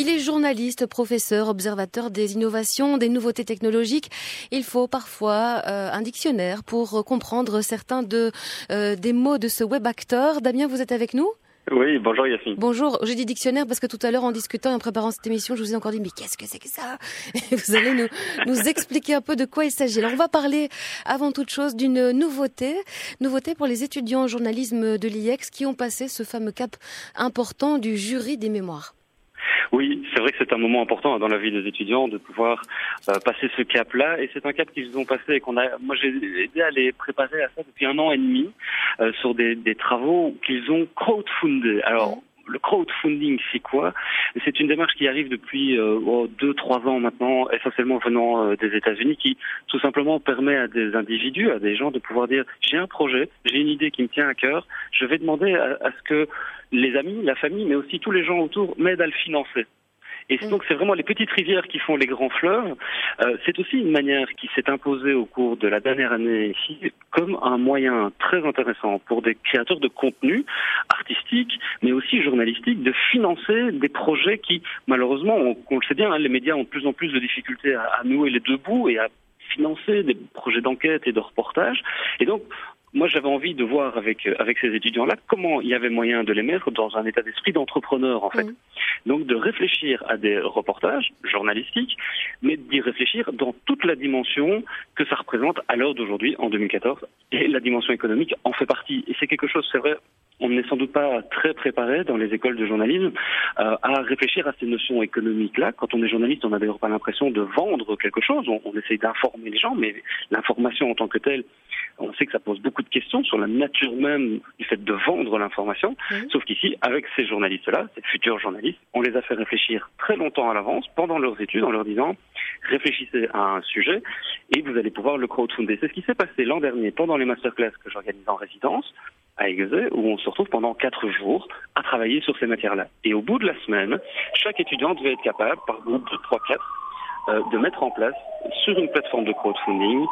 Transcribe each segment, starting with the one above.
Il est journaliste, professeur, observateur des innovations, des nouveautés technologiques. Il faut parfois euh, un dictionnaire pour comprendre certains de, euh, des mots de ce web acteur. Damien, vous êtes avec nous? Oui, bonjour Yacine. Bonjour, j'ai dit dictionnaire parce que tout à l'heure en discutant et en préparant cette émission, je vous ai encore dit mais qu'est-ce que c'est que ça? Vous allez nous, nous expliquer un peu de quoi il s'agit. Alors on va parler avant toute chose d'une nouveauté, nouveauté pour les étudiants en journalisme de l'IEX qui ont passé ce fameux cap important du jury des mémoires. Oui, c'est vrai que c'est un moment important dans la vie des étudiants de pouvoir euh, passer ce cap-là, et c'est un cap qu'ils ont passé et qu'on a. Moi, j'ai aidé à les préparer à ça depuis un an et demi euh, sur des, travaux qu'ils ont crowdfundés. Alors, le crowdfunding, c'est quoi? C'est une démarche qui arrive depuis euh, oh, deux, trois ans maintenant, essentiellement venant euh, des États-Unis, qui tout simplement permet à des individus, à des gens de pouvoir dire j'ai un projet, j'ai une idée qui me tient à cœur, je vais demander à ce que les amis, la famille, mais aussi tous les gens autour m'aident à le financer. Et donc c'est vraiment les petites rivières qui font les grands fleuves. Euh, c'est aussi une manière qui s'est imposée au cours de la dernière année ici comme un moyen très intéressant pour des créateurs de contenu artistique, mais aussi journalistique, de financer des projets qui, malheureusement, on, le sait bien, hein, les médias ont de plus en plus de difficultés à, à nouer les deux bouts et à financer des projets d'enquête et de reportage. Et donc, moi, j'avais envie de voir avec euh, avec ces étudiants-là comment il y avait moyen de les mettre dans un état d'esprit d'entrepreneur, en fait. Mmh. Donc, de réfléchir à des reportages journalistiques, mais d'y réfléchir dans toute la dimension que ça représente à l'heure d'aujourd'hui, en 2014. Et la dimension économique en fait partie. Et c'est quelque chose, c'est vrai, on n'est sans doute pas très préparé dans les écoles de journalisme euh, à réfléchir à ces notions économiques-là. Quand on est journaliste, on n'a d'ailleurs pas l'impression de vendre quelque chose. On, on essaye d'informer les gens, mais l'information en tant que telle, on sait que ça pose beaucoup de questions sur la nature même du fait de vendre l'information. Sauf qu'ici, avec ces journalistes-là, ces futurs journalistes, on les a fait réfléchir très longtemps à l'avance, pendant leurs études, en leur disant réfléchissez à un sujet et vous allez pouvoir le crowdfunder. C'est ce qui s'est passé l'an dernier pendant les masterclass que j'organise en résidence à Aiguezé, où on se retrouve pendant quatre jours à travailler sur ces matières-là. Et au bout de la semaine, chaque étudiant devait être capable, par groupe de 3-4, euh, de mettre en place sur une plateforme de crowdfunding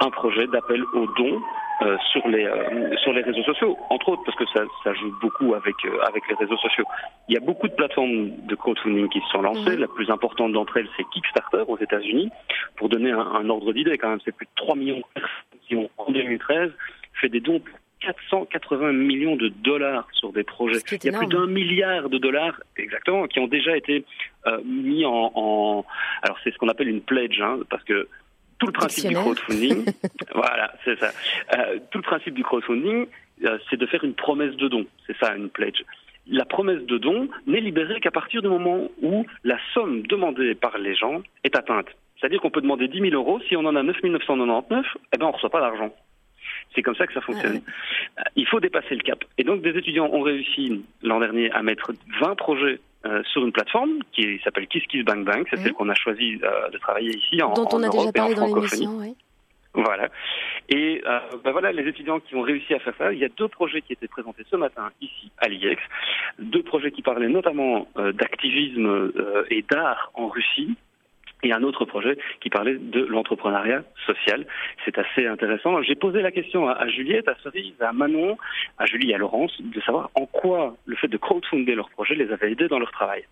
un projet d'appel aux dons euh, sur les euh, sur les réseaux sociaux, entre autres parce que ça, ça joue beaucoup avec euh, avec les réseaux sociaux. Il y a beaucoup de plateformes de crowdfunding qui se sont lancées. La plus importante d'entre elles, c'est Kickstarter aux États-Unis. Pour donner un, un ordre d'idée, quand même, c'est plus de 3 millions de personnes qui ont en 2013 fait des dons pour 480 millions de dollars sur des projets. Il y a plus d'un milliard de dollars, exactement, qui ont déjà été euh, mis en, en, Alors c'est ce qu'on appelle une pledge, hein, parce que tout le principe du crowdfunding, voilà, c'est ça. Euh, tout le principe du crowdfunding, euh, c'est de faire une promesse de don. C'est ça, une pledge. La promesse de don n'est libérée qu'à partir du moment où la somme demandée par les gens est atteinte. C'est-à-dire qu'on peut demander 10 000 euros, si on en a 9 999, eh ben on reçoit pas d'argent. C'est comme ça que ça fonctionne. Euh, il faut dépasser le cap. Et donc, des étudiants ont réussi l'an dernier à mettre 20 projets euh, sur une plateforme qui s'appelle Kiss Kiss Bang Bang. C'est celle qu'on a choisi euh, de travailler ici en Dont on a déjà parlé dans l'émission, oui. Voilà. Et euh, ben voilà, les étudiants qui ont réussi à faire ça, il y a deux projets qui étaient présentés ce matin ici à l'IEX, deux projets qui parlaient notamment d'activisme et d'art en Russie, et un autre projet qui parlait de l'entrepreneuriat social. C'est assez intéressant. J'ai posé la question à, Juliette, à Cerise, à Manon, à Julie et à Laurence de savoir en quoi le fait de crowdfunder leur projet les avait aidés dans leur travail.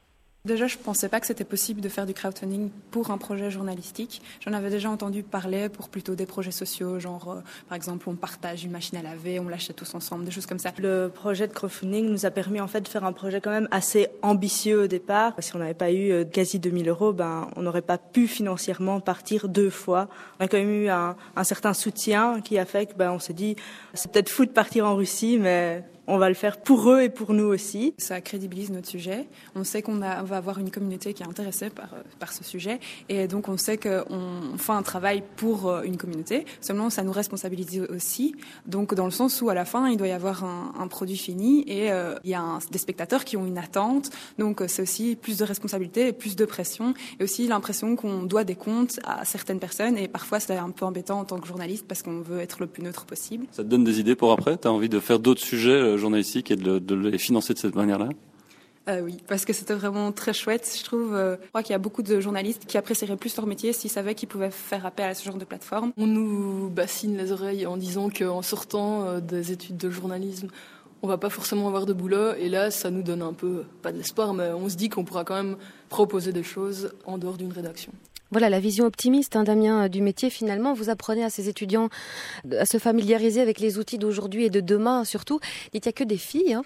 Déjà, je ne pensais pas que c'était possible de faire du crowdfunding pour un projet journalistique. J'en avais déjà entendu parler pour plutôt des projets sociaux, genre euh, par exemple on partage une machine à laver, on l'achète tous ensemble, des choses comme ça. Le projet de crowdfunding nous a permis en fait de faire un projet quand même assez ambitieux au départ. Si on n'avait pas eu euh, quasi 2000 euros, ben on n'aurait pas pu financièrement partir deux fois. On a quand même eu un, un certain soutien qui a fait que ben on s'est dit c'est peut-être fou de partir en Russie, mais on va le faire pour eux et pour nous aussi. Ça crédibilise notre sujet. On sait qu'on va avoir une communauté qui est intéressée par, euh, par ce sujet. Et donc, on sait qu'on fait un travail pour euh, une communauté. Seulement, ça nous responsabilise aussi. Donc, dans le sens où, à la fin, il doit y avoir un, produit fini et euh, il y a des spectateurs qui ont une attente. Donc, c'est aussi plus de responsabilité et plus de pression. Et aussi l'impression qu'on doit des comptes à certaines personnes. Et parfois, c'est un peu embêtant en tant que journaliste parce qu'on veut être le plus neutre possible. Ça te donne des idées pour après? Tu as envie de faire d'autres sujets journalistique et de, les financer de cette manière-là euh, oui, parce que c'était vraiment très chouette. Je trouve, euh, je crois qu'il y a beaucoup de journalistes qui apprécieraient plus leur métier s'ils savaient qu'ils pouvaient faire appel à ce genre de plateforme. On nous bassine les oreilles en disant qu'en sortant euh, des études de journalisme, on va pas forcément avoir de boulot. Et là, ça nous donne un peu, pas de l'espoir, mais on se dit qu'on pourra quand même proposer des choses en dehors d'une rédaction. Voilà la vision optimiste, hein, Damien, du métier. Finalement, vous apprenez à ces étudiants à se familiariser avec les outils d'aujourd'hui et de demain, surtout. Il n'y a que des filles. Hein.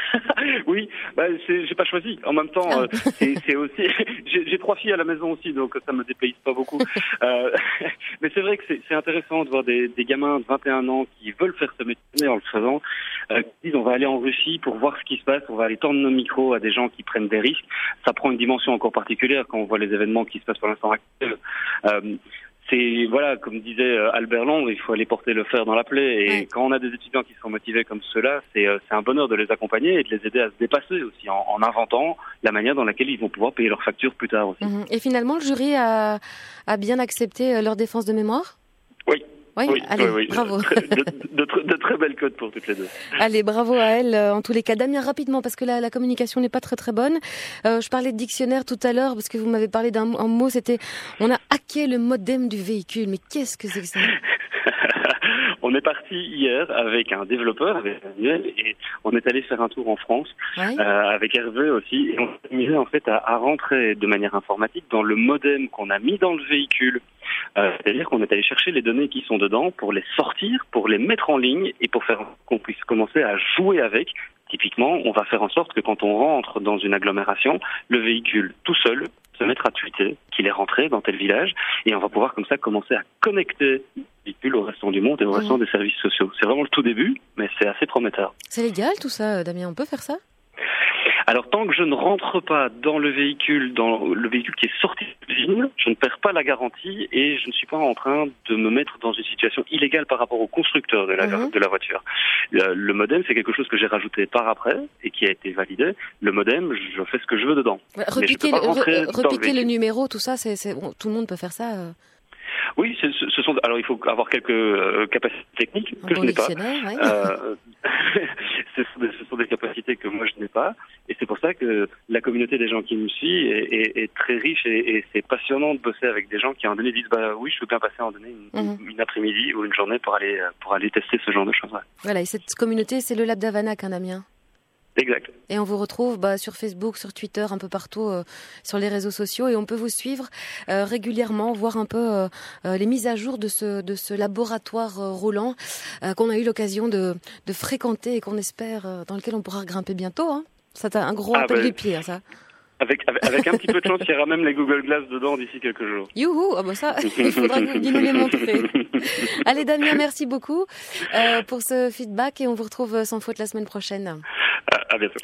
oui, bah, j'ai pas choisi. En même temps, ah. euh, c'est aussi. j'ai trois filles à la maison aussi, donc ça me dépayse pas beaucoup. euh, mais c'est vrai que c'est intéressant de voir des, des, gamins de 21 ans qui veulent faire ce métier en le faisant, euh, qui disent on va aller en Russie pour voir ce qui se passe, on va aller tendre nos micros à des gens qui prennent des risques. Ça prend une dimension encore particulière quand on voit les événements qui se passent pour l'instant actuel. C'est voilà, comme disait euh, Albert Londres, il faut aller porter le fer dans la plaie. Et quand on a des étudiants qui sont motivés comme ceux-là, euh, c'est un bonheur de les accompagner et de les aider à se dépasser aussi en, en inventant la manière dans laquelle ils vont pouvoir payer leurs factures plus tard aussi. Mhm. Et finalement, le jury a, a bien accepté euh, leur défense de mémoire? Oui, oui, allez, bravo. De, très belles codes pour toutes les deux. Allez, bravo à elle. Euh, en tous les cas, Damien, rapidement, parce que la, la communication n'est pas très très bonne. Euh, je parlais de dictionnaire tout à l'heure, parce que vous m'avez parlé d'un mot, c'était on a hacké le modem du véhicule. Mais qu'est-ce que c'est que ça? On est parti hier avec un développeur, avec Daniel, et on est allé faire un tour en France euh, avec Hervé aussi, et on s'est amusé en fait à, à, rentrer de manière informatique dans le modem qu'on a mis dans le véhicule. Euh, C'est-à-dire qu'on est allé chercher les données qui sont dedans pour les sortir, pour les mettre en ligne et pour faire qu'on puisse commencer à jouer avec. Typiquement, on va faire en sorte que quand on rentre dans une agglomération, le véhicule tout seul se mettre à tweeter qu'il est rentré dans tel village et on va pouvoir comme ça commencer à connecter le véhicule au restant du monde et au restant des services sociaux. C'est vraiment le tout début, mais c'est assez prometteur. C'est légal tout ça, Damien On peut faire ça? Alors tant que je ne rentre pas dans le véhicule, dans le véhicule qui est sorti de l'usine, je ne perds pas la garantie et je ne suis pas en train de me mettre dans une situation illégale par rapport au constructeur de la, mmh. de la voiture. Le, le modem, c'est quelque chose que j'ai rajouté par après et qui a été validé. Le modem, je fais ce que je veux dedans. Repiquer, le, repiquer le, numéro, tout ça, c'est, bon, tout le monde peut faire ça. Euh... Oui, ce, ce sont. Alors, il faut avoir quelques euh, capacités techniques que bon je n'ai pas. Ouais. Euh, ce, sont des, ce, sont des, capacités que moi je n'ai pas, et c'est pour ça que la communauté des gens qui me suit est, est, est très riche et, et c'est passionnant de bosser avec des gens qui à un donné disent bah oui, je veux bien passer à un donné une, mm -hmm. une après-midi ou une journée pour aller pour aller tester ce genre de choses. Ouais. Voilà, et cette communauté, c'est le Lab d'Avanac, hein, Damien. Exact. Et on vous retrouve bah, sur Facebook, sur Twitter, un peu partout euh, sur les réseaux sociaux et on peut vous suivre euh, régulièrement, voir un peu euh, euh les mises à jour de ce, de ce laboratoire euh, roulant euh, qu'on a eu l'occasion de, de, fréquenter et qu'on espère, dans lequel on pourra grimper bientôt. Hein. Ça un gros ah appel ben... du pied, hein, ça. Avec, avec, avec, un petit peu de chance, il y aura même les Google Glass dedans d'ici quelques jours. Youhou ah bah ça, il faudra que vous nous les montrer. Allez Damien, merci beaucoup euh, pour ce feedback et on vous retrouve sans faute la semaine prochaine. À, à bientôt.